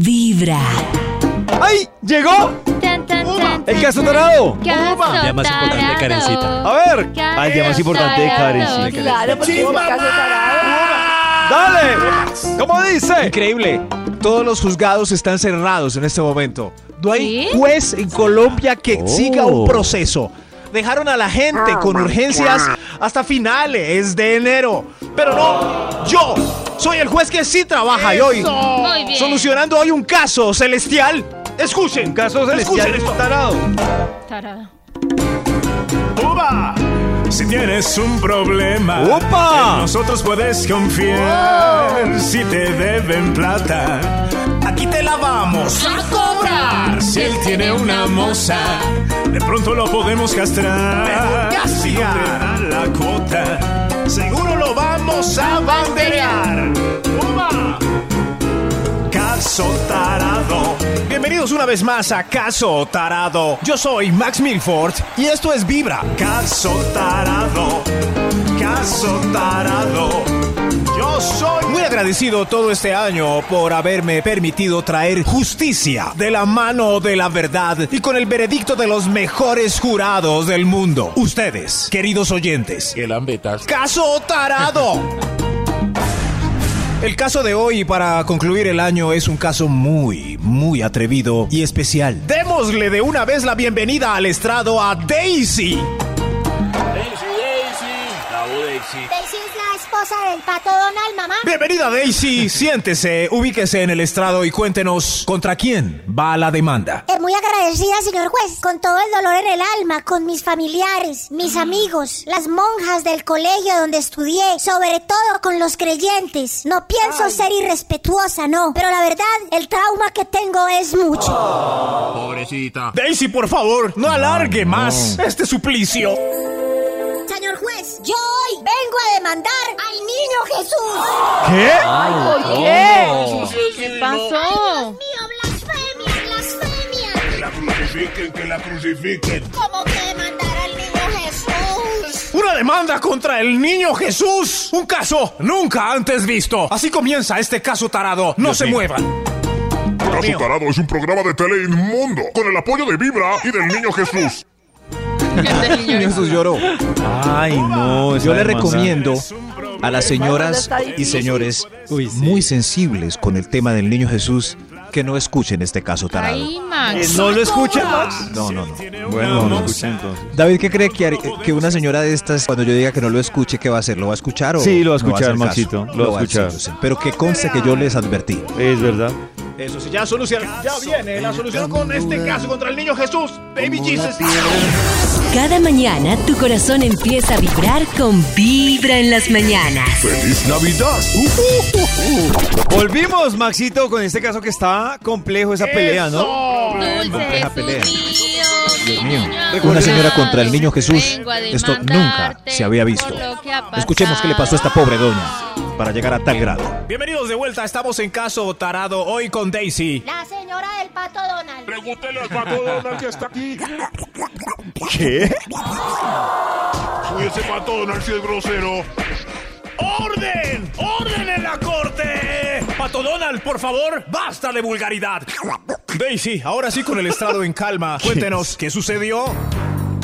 Vibra. ¡Ay! ¡Llegó! Tan, tan, tan, ¡El caso dorado! El día más importante de tarado. Karencita. A ver. Ah, el día más importante de Karen. sí. Claro, porque es un caso tarado. ¡Dale! ¿Cómo dice? Increíble. Todos los juzgados están cerrados en este momento. No hay ¿Sí? juez en Colombia que Oh. siga un proceso. Dejaron a la gente con urgencias hasta finales de enero. Pero no, yo soy el juez que sí trabaja y hoy, solucionando hoy un caso celestial. Escuchen, Un caso celestial escuchen esto. tarado. Tarado. ¡Uva! Si tienes un problema, ¡Upa! en nosotros puedes confiar. Si te deben plata, aquí te la vamos a cobrar. Si él tiene una moza, de pronto lo podemos castrar. Si no te da la cuota, seguro lo vamos a banderear. Caso tarado. Bienvenidos una vez más a Caso Tarado. Yo soy Max Milford y esto es Vibra. Caso Tarado. Caso Tarado. Yo soy muy agradecido todo este año por haberme permitido traer justicia de la mano de la verdad y con el veredicto de los mejores jurados del mundo. Ustedes, queridos oyentes. El ambetas. Caso Tarado. El caso de hoy para concluir el año es un caso muy, muy atrevido y especial. Démosle de una vez la bienvenida al estrado a Daisy. Daisy es la esposa del pato Donald, mamá. Bienvenida Daisy, siéntese, ubíquese en el estrado y cuéntenos contra quién va la demanda. Eh, muy agradecida, señor juez, con todo el dolor en el alma, con mis familiares, mis amigos, las monjas del colegio donde estudié, sobre todo con los creyentes. No pienso ser irrespetuosa, no, pero la verdad, el trauma que tengo es mucho. Pobrecita. Daisy, por favor, no alargue más este suplicio. Vengo a demandar al niño Jesús. ¿Qué? ¿Por qué? ¿Qué pasó? Mío, blasfemia, blasfemia. Que la crucifiquen, que la crucifiquen. ¿Cómo que demandar al niño Jesús? Una demanda contra el niño Jesús. Un caso nunca antes visto. Así comienza este caso tarado. No se muevan. Caso Tarado es un programa de tele inmundo con el apoyo de Vibra y del Niño Jesús. Jesús lloró. Ay, no. Yo le recomiendo a las señoras y señores Uy, sí. muy sensibles con el tema del niño Jesús que no escuchen este caso tarado. Ay, Eh, Max. ¿No lo escucha, Max? No, no, no. Bueno, no lo entonces. David, ¿qué cree que, una señora de estas, cuando yo diga que no lo escuche, qué va a hacer? ¿Lo va a escuchar o Sí, lo va a no escuchar, caso? Maxito, lo va a escuchar. hacer. Pero que conste que yo les advertí. Es verdad. Eso sí, ya soluciona. Ya viene la solución con este caso contra el niño Jesús. Baby Jesus. Cada mañana tu corazón empieza a vibrar con Vibra en las mañanas. ¡Feliz Navidad! Volvimos, Maxito, con este caso que está complejo esa pelea, ¿no? Dulce Jesús pelea. mío, Dios mío. Una señora contra el niño Jesús. Esto nunca se había visto. Escuchemos qué le pasó a esta pobre doña para llegar a tal grado. Bienvenidos de vuelta. Estamos en caso tarado hoy con Daisy. La señora del pato Donald. Pregúntele al pato Donald que está aquí. ¿Qué? Uy, ese pato Donald sí es grosero. ¡Orden! ¡Orden en la corte! Pato Donald, por favor, basta de vulgaridad. Daisy, ahora sí con el estrado en calma. Cuéntenos, ¿qué sucedió?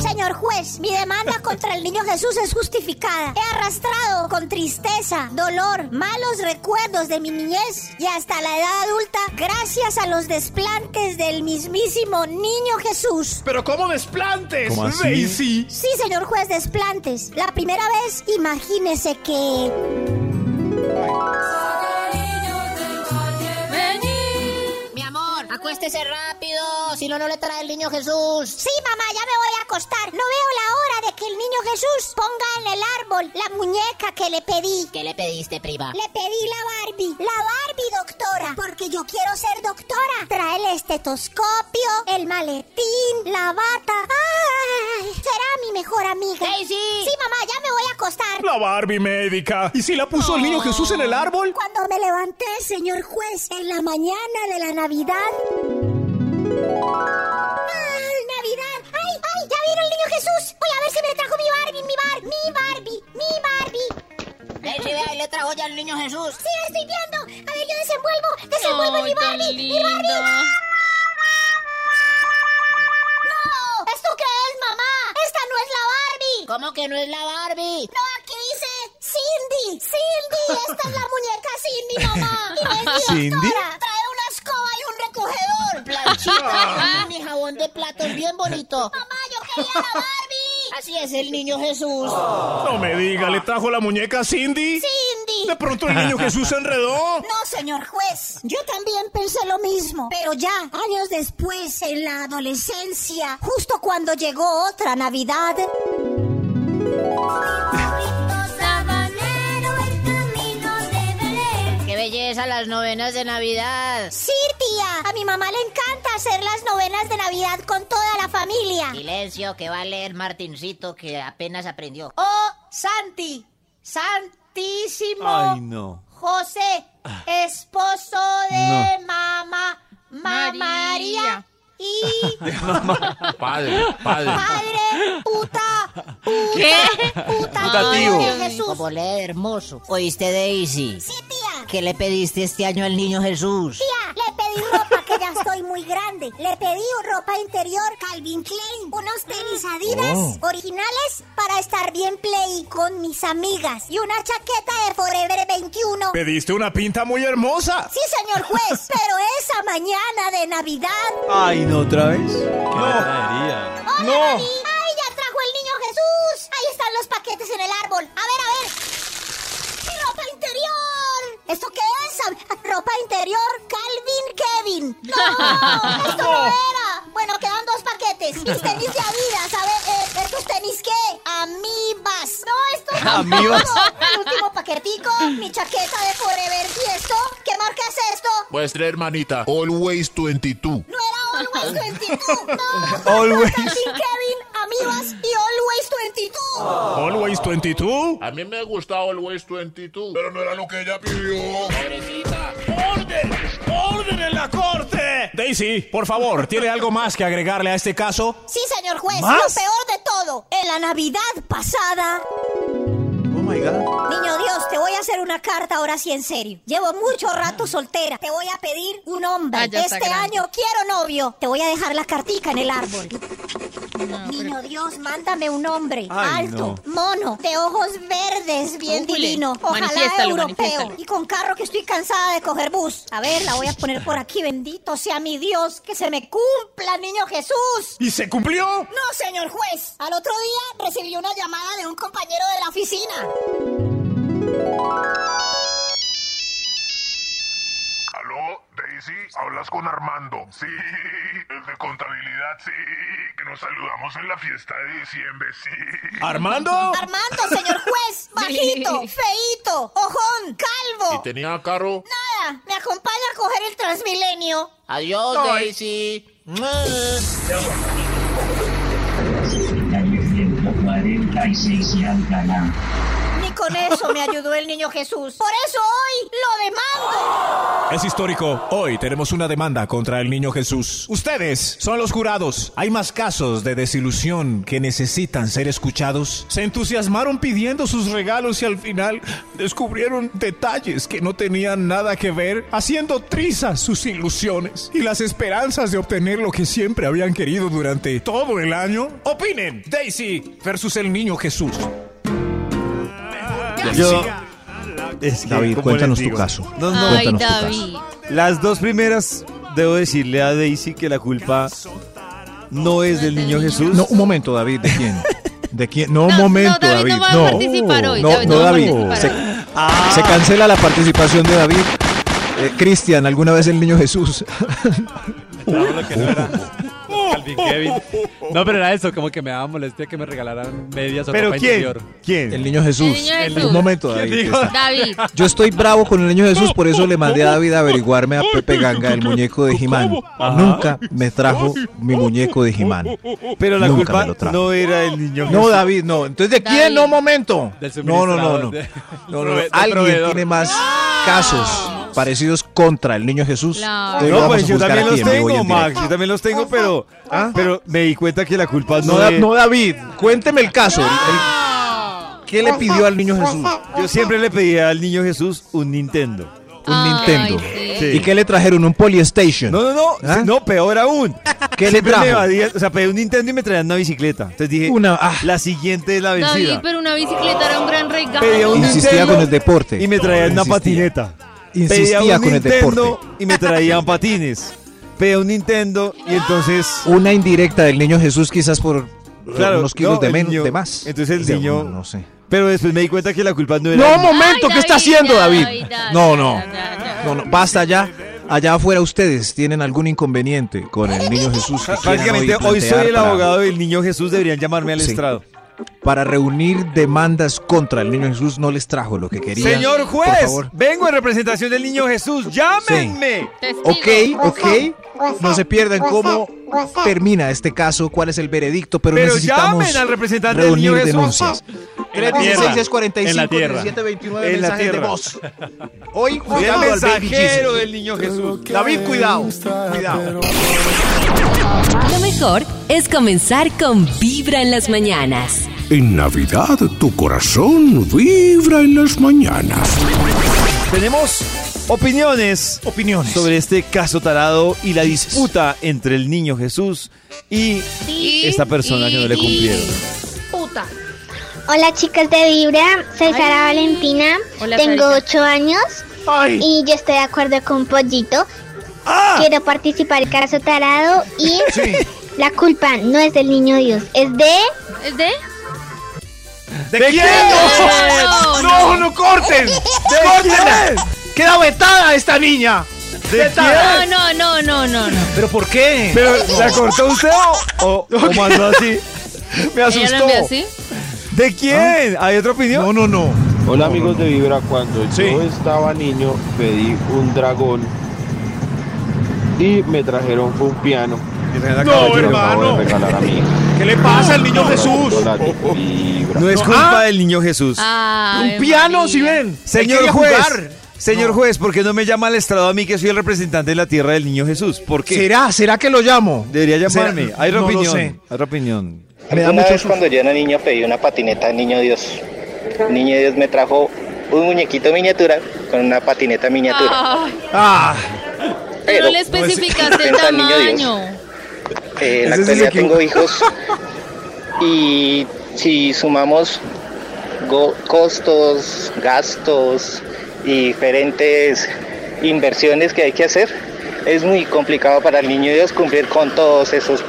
Señor juez, mi demanda contra el niño Jesús es justificada. He arrastrado con tristeza, dolor, malos recuerdos de mi niñez y hasta la edad adulta gracias a los desplantes del mismísimo niño Jesús. ¿Pero cómo desplantes, ¿Cómo así? Daisy? Sí, señor juez, desplantes. La primera vez, imagínese que... acuéstese rápido, si no, no le trae el niño Jesús. Sí, mamá, ya me voy a acostar. No veo la hora de que el niño Jesús ponga en el árbol la muñeca que le pedí. ¿Qué le pediste, prima? Le pedí la Barbie. La Barbie, doctora. Porque yo quiero ser doctora. Trae el estetoscopio, el maletín, la bata. ¡Ay! Será mi mejor amiga. Daisy. Sí, mamá, ya me voy a acostar. La Barbie médica. ¿Y si la puso el niño Jesús en el árbol? Cuando me levanté, señor juez, en la mañana de la Navidad. ¡Ay, Navidad! ¡Ay, ay! ¡Ya vino el niño Jesús! Voy a ver si me trajo mi Barbie, mi Barbie, mi Barbie, mi Barbie. Ve, ahí le trajo ya el niño Jesús. Sí, estoy viendo. A ver, yo desenvuelvo. Desenvuelvo mi Barbie. Mi. Barbie. ¡No! ¿Cómo que no es la Barbie? No, aquí dice Cindy. Cindy, esta es la muñeca Cindy, mamá. Y mi ¿Cindy? doctora. Trae una escoba y un recogedor. Planchita, mi jabón de platos bien bonito. Mamá, yo quería la Barbie. Así es el niño Jesús. No me diga, ¿le trajo la muñeca Cindy? Cindy. De pronto el niño Jesús se enredó. No, señor juez. Yo también pensé lo mismo. Pero ya, años después, en la adolescencia, justo cuando llegó otra Navidad. Qué belleza las novenas de Navidad. Sí, tía. A mi mamá le encanta hacer las novenas de Navidad con toda la familia. Silencio, que va a leer Martincito, que apenas aprendió. Oh, Santi. Santísimo. Ay, no. José, esposo de mamá. Ma- María. María. Y Padre, padre. padre, puta, ¿Qué? puta, Putativo. Jesús. Como lee hermoso. ¿Oíste, Daisy? Sí, tía. ¿Qué le pediste este año al niño Jesús? Tía, le pedí ropa que ya estoy muy grande. Le pedí ropa interior Calvin Klein, unos tenis Adidas originales para estar bien play con mis amigas y una chaqueta de Forever 21. Pediste una pinta muy hermosa. Sí, señor juez, pero esa mañana de Navidad. Ay, no, otra vez. ¡Hola, No. ¡Ay, ya en el árbol. A ver, a ver. ¡Mi ropa interior! ¿Esto qué es? Ropa interior Calvin Kevin. ¡No! ¡Esto no era! Bueno, quedan dos paquetes. Mis tenis de Adidas. A ver, eh, ¿estos tenis qué? Amibas. No, estos. Amibas. El último paquetico. Mi chaqueta de Forever. ¿Y esto? ¿Qué marca es esto? Vuestra hermanita, Always 22. No era Always 22. No. Always. Calvin Kevin, Amibas y 22. Always 22. A mí me gusta Always 22. Pero no era lo que ella pidió. Pobrecita. ¡Orden! ¡Orden en la corte! Daisy, por favor, ¿tiene algo más que agregarle a este caso? Sí, señor juez, ¿Más? lo peor de todo. En la Navidad pasada. Oh my God. Niño Dios, te voy a hacer una carta ahora sí en serio. Llevo mucho rato soltera. Te voy a pedir un hombre. Ah, este año quiero novio. Te voy a dejar la cartica en el árbol. Niño Dios, mándame un hombre. Ay, alto, mono, de ojos verdes, bien Ule, divino. Ojalá europeo. Y con carro que estoy cansada de coger bus. A ver, la voy a poner por aquí. Bendito sea mi Dios. Que se me cumpla, niño Jesús. ¿Y se cumplió? No, señor juez. Al otro día recibí una llamada de un compañero de la oficina. ¿Aló, Daisy? ¿Hablas con Armando? Sí, el de contabilidad, sí. Que nos saludamos en la fiesta de diciembre, sí. ¿Armando? Armando, señor juez. Bajito, feíto, ojón, ¿Y calvo. tenía carro? Nada, me acompaña a coger el Transmilenio. Adiós, Daisy. Ni con eso me ayudó el niño Jesús. Por eso hoy lo demando. Es histórico. Hoy tenemos una demanda contra el niño Jesús. Ustedes son los jurados. ¿Hay más casos de desilusión que necesitan ser escuchados? Se entusiasmaron pidiendo sus regalos y al final descubrieron detalles que no tenían nada que ver, haciendo trizas sus ilusiones y las esperanzas de obtener lo que siempre habían querido durante todo el año. Opinen, Daisy versus el niño Jesús. Yo. Es que, David, ¿cómo cuéntanos les tu digo? caso. No, no. Ay, Cuéntanos tu caso. David. Las dos primeras, debo decirle a Daisy que la culpa no es del niño Jesús. No, un momento, David, ¿de quién? ¿De quién? No, un No, no, momento, David David. no va a participar hoy, No, David no, no va a David. participar Se, Ah, se cancela la participación de David. Eh, Cristian, ¿alguna vez el niño Jesús? Trajo lo que no era. Calvin Kevin. No, pero era eso, como que me daba molestia que me regalaran medias o ¿Pero ropa quién? interior. ¿Quién? El niño Jesús. El niño Un Jesús. momento, ¿Quién David. dijo? está- David. Yo estoy bravo con el niño Jesús, por eso le mandé a David a averiguarme a Pepe Ganga, el muñeco de Jimán. Nunca me trajo mi muñeco de Jimán. Pero la Nunca culpa me lo trajo. no era el niño No, Jesús. David, no. Entonces, ¿de quién? David. No, momento. Del No, no, no, no. suministrador, de- No, no, del Alguien proveedor. tiene más casos parecidos contra el niño Jesús. Claro. No, pues yo también los tengo, en Max. Yo también los tengo, pero, ¿Ah? pero me di cuenta que la culpa No, no, Da- es. no, David, cuénteme el caso. El- el- ¿Qué le pidió al niño Jesús? Yo siempre le pedía al niño Jesús un Nintendo. Un Ay, Nintendo. sí. ¿Y qué le trajeron? ¿Un Polystation? No, no, no, ¿Ah? no, peor aún. ¿Qué le trajo? evadía, o sea, pedí un Nintendo y me traían una bicicleta. Entonces dije, Una- ah. la siguiente es la David, vencida. pero una bicicleta era un gran regalo. Pedía un Insistía Nintendo con el deporte. Y me traían una Insistía. patineta. Pedía Insistía un con el Nintendo deporte. y me traían patines. Pedía un Nintendo y entonces... Una indirecta del niño Jesús quizás por Claro, unos kilos no, de, el menos, niño- de más. entonces el O sea, niño- No sé. Pero después me di cuenta que la culpa no era... No, momento, Ay, ¿qué está haciendo David? No, no. No, no, basta ya. Allá afuera ustedes tienen algún inconveniente con el niño Jesús. Prácticamente hoy soy el para- abogado del niño Jesús, deberían llamarme al Sí. estrado. Para reunir demandas contra el niño Jesús no les trajo lo que querían. Señor Por juez, favor. vengo en representación del niño Jesús, llámenme. Testigo. Ok, ok. No se pierdan cómo termina este caso, cuál es el veredicto, pero, Pero necesitamos llamen al representante del reunir niño Jesús. denuncias. En la tierra. 316 45 En la tierra. 1729 En la de tierra. voz. Hoy el mensajero del niño Jesús. David, cuidado, cuidado. Lo mejor es comenzar con Vibra en las mañanas. En Navidad tu corazón vibra en las mañanas. Tenemos opiniones Opiniones. sobre este caso tarado y la disputa entre el niño Jesús y Y- esta persona que no le cumplieron. Puta. Hola chicas de Vibra, soy Ay. Sara Valentina, Hola, tengo Sarita. 8 años Ay, y yo estoy de acuerdo con Pollito. ¡Ah! Quiero participar en el caso tarado y sí. la culpa no es del niño Dios, es de... ¿Es de? ¿De, quién? No, No, no, corten. ¡Córtenla! Queda vetada esta niña. ¿De Vetada. quién? No, no, no, no, no. ¿Pero por qué? ¿Pero la cortó usted o, o, o mandó así? Me ¿Ella asustó. envió así? ¿De quién? ¿Hay otra opinión? No, no, no. Hola amigos de Vibra, cuando Sí. yo estaba niño pedí un dragón y me trajeron un piano. No, hermano. ¿Qué le pasa al niño Jesús? No es No, culpa ah. del niño Jesús. Ay, Un piano, María. si ven. Señor juez, señor No. juez, ¿por qué no me llama al estrado a mí que soy el representante de la tierra del niño Jesús? ¿Por qué? ¿Será? ¿Será que lo llamo? Debería llamarme. ¿Será? Hay otra No lo opinión. sé. Hay otra opinión. Me da Una mucho vez cuando yo era niño pedí una patineta al niño Dios. El niño Dios me trajo un muñequito miniatura con una patineta miniatura. Ah, pero Pero le especificaste el tamaño. Eh, en la actualidad tengo hijos y si sumamos costos, gastos y diferentes inversiones que hay que hacer, es muy complicado para el niño Dios cumplir con todos esos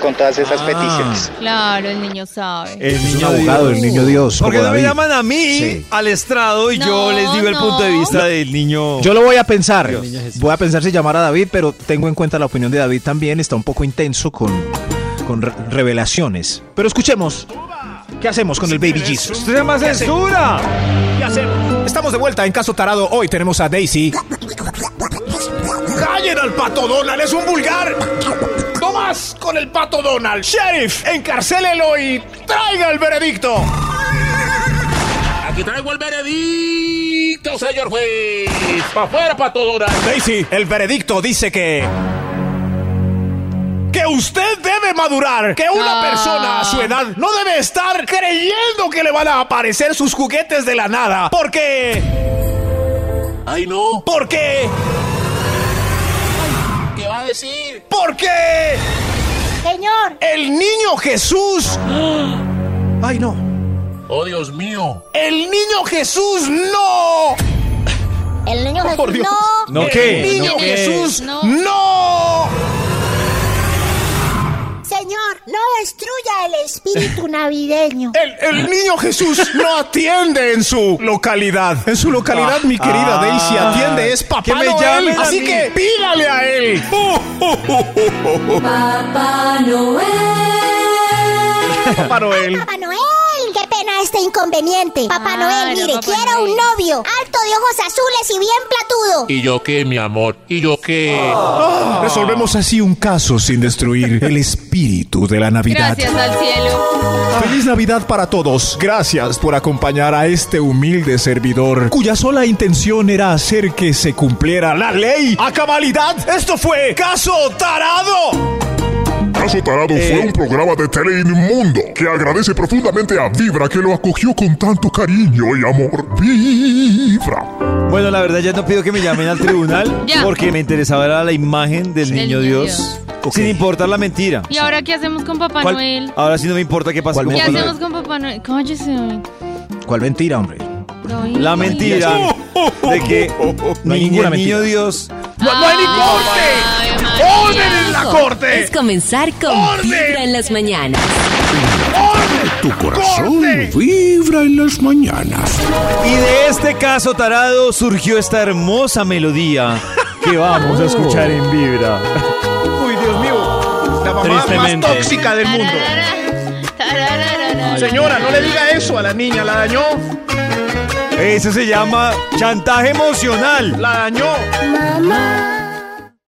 con todas esas Ah. peticiones. Claro, el niño sabe. El es un niño abogado, Dios. el niño Dios. ¿Por qué como no me David. llaman a mí Sí. al estrado y yo No, les digo el no. punto de vista del niño? Yo lo voy a pensar. Voy a pensar si llamar a David, pero tengo en cuenta la opinión de David también. Está un poco intenso con, con re- revelaciones. Pero escuchemos. ¿Qué hacemos con el Baby Jesus? ¡Esto se llama censura! ¿Qué hacemos? Estamos de vuelta en Caso Tarado. Hoy tenemos a Daisy. ¡Callen al pato Donald! ¡Es un vulgar! ¡No más con el pato Donald! ¡Sheriff! ¡Encarcélelo y traiga el veredicto! Aquí traigo el veredicto, señor juez. ¡Pa' afuera, pato Donald! Daisy, el veredicto dice que. Que usted debe madurar. Que una Ah. persona a su edad no debe estar creyendo que le van a aparecer sus juguetes de la nada. Porque. ¡Ay, no! Porque. ¿Qué va a decir? Porque. Señor, El niño Jesús. Ay, no. ¡Oh, Dios mío! El niño Jesús no. el niño Jesús por Dios. no. ¿No el qué? niño ¿No qué? Jesús No. no. Destruya el espíritu navideño. El, el niño Jesús no atiende en su localidad. En su localidad, mi querida Ah. Daisy, atiende, es Papá Que me Noel. Así que pídale a él. Papá Noel. Papá Noel, qué pena este inconveniente. Papá Noel, mire, quiero un novio, alto de ojos azules y bien platudo. ¿Y yo qué, mi amor? ¿Y yo qué? Resolvemos así un caso sin destruir el espíritu de la Navidad. Gracias al cielo. Feliz Navidad para todos. Gracias por acompañar a este humilde servidor, cuya sola intención era hacer que se cumpliera la ley a cabalidad. Esto fue Caso Tarado. Caso Tarado Eh. fue un programa de tele inmundo que agradece profundamente a Vibra que lo acogió con tanto cariño y amor. Vibra. Bueno, la verdad ya no pido que me llamen al tribunal Ya. porque me interesaba era la imagen del Del niño niño Dios. Sin importar la mentira. ¿Y ahora qué hacemos con Papá ¿Cuál- Noel? Ahora sí no me importa qué pasa ¿Cuál con ¿Qué Papá hacemos Noel. con Papá Noel? Cállese. ¿Cuál mentira, hombre? La mentira de que No hay ni ninguna el niño mentira. Dios ¡No, no hay ni corte! ¡Orden corte! Es comenzar con Vibra en las mañanas. Tu corazón vibra en las mañanas. Y de este caso tarado surgió esta hermosa melodía que vamos a escuchar en Vibra. Uy, Dios mío. La mamá más tóxica del mundo. Señora, no le diga eso a la niña, la dañó. Eso se llama chantaje emocional. La dañó. Mamá,